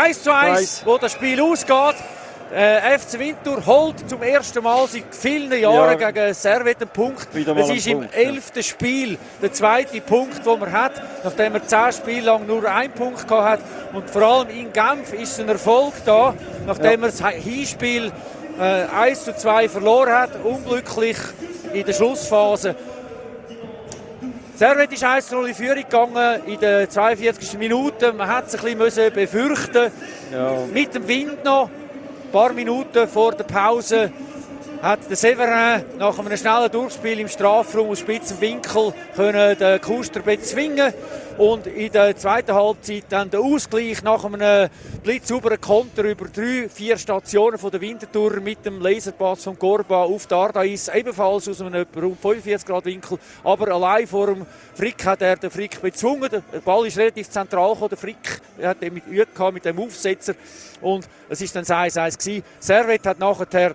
1 zu 1, wo das Spiel ausgeht. Äh, FC Winter holt zum ersten Mal seit vielen Jahren ja. gegen Servet einen Punkt. Es ist im elften Spiel der zweite Punkt, den man hat, nachdem er zehn Spiele lang nur einen Punkt gehabt hat. Und vor allem in Genf ist ein Erfolg da, nachdem ja. er das Hinspiel äh, 1 zu 2 verloren hat, unglücklich in der Schlussphase. Servet ist 1 0 in Führung gegangen in der 42. Minute. Man hat es ein bisschen befürchten ja. Mit dem Wind noch. Ein paar Minuten vor der Pause hat der Severin nach einem schnellen Durchspiel im Strafraum aus spitzem Winkel können den Kuster bezwingen und in der zweiten Halbzeit dann der Ausgleich nach einem blitzsauberen Konter über drei, vier Stationen von der Wintertour mit dem Laserpass von Gorba auf die Ardais, ebenfalls aus einem rund 45 Grad Winkel, aber allein vor dem Frick hat er den Frick bezwungen. Der Ball ist relativ zentral gekommen. Der Frick hat mit Üe mit dem Aufsetzer und es ist dann 1-1 Servet hat nachher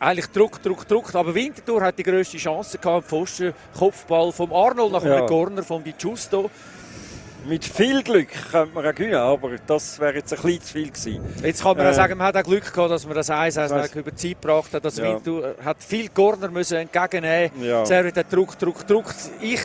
eigentlich Druck, Druck, Druck. Aber Winterthur hat die grösste Chance gehabt. Pfosten, Kopfball vom Arnold nach einem ja. Corner von Di Giusto. Mit viel Glück könnte man auch gewinnen, aber das wäre jetzt ein bisschen zu viel gewesen. Jetzt kann man äh, auch sagen, man hat auch Glück gehabt, dass man das 1-1 über die Zeit gebracht hat. Das ja. Winterthur hat viel Corner müssen entgegennehmen. Ja. Servet hat Druck, Druck, Druck. Ich,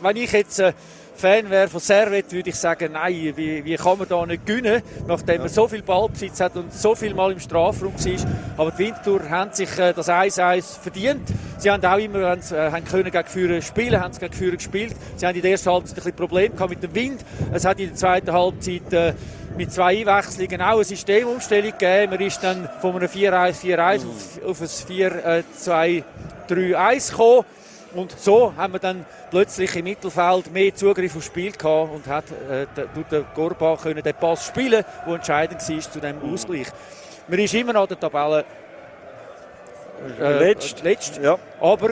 wenn ich jetzt äh, Fan wäre von Servet, würde ich sagen, nein, wie, wie kann man da nicht gewinnen, nachdem man so viel Ballbesitz hat und so viel Mal im Strafraum war. Aber die Winterthur haben sich äh, das 1-1 verdient. Sie haben auch immer haben, äh, haben können gegen Führer spielen, haben gegen Führer gespielt. Sie haben in der ersten Halbzeit ein bisschen Probleme gehabt mit dem Wind. Es hat in der zweiten Halbzeit äh, mit zwei Einwechslungen auch eine Systemumstellung gegeben. Man ist dann von einem 4-1-4-1 auf, auf ein 4-2-3-1 gekommen. Und so haben wir dann plötzlich im Mittelfeld mehr Zugriff aufs Spiel gehabt und hat äh, der Gorba können den Pass spielen, der entscheidend war zu dem Ausgleich. Man ist immer noch der Tabelle äh, letzt. letzt. Ja. Aber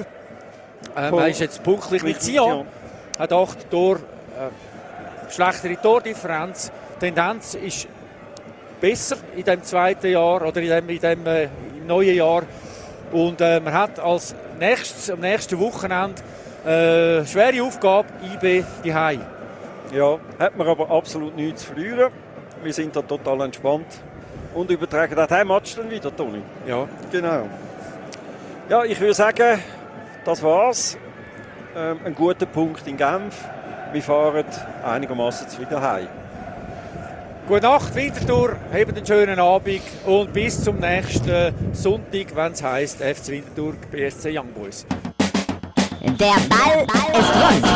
äh, man ist jetzt punktlich mit Sion, hat acht Tor, äh, schlechtere Tordifferenz. Die Tendenz ist besser in dem zweiten Jahr oder in dem, in dem äh, neuen Jahr. Und äh, man hat als nächstes, am nächsten Wochenende äh, schwere Aufgabe, IB die Hai. Ja, hat man aber absolut nichts zu verlieren. Wir sind da total entspannt und übertragen den Heimmatch dann wieder, Toni. Ja. Genau. Ja, ich würde sagen, das war's. Ähm, ein guter Punkt in Genf. Wir fahren einigermaßen wieder heim. Gute Nacht, Winterthur, habt einen schönen Abend und bis zum nächsten Sonntag, wenn es heisst FC Winterthur BSC Young Boys. Der Ball ist rund.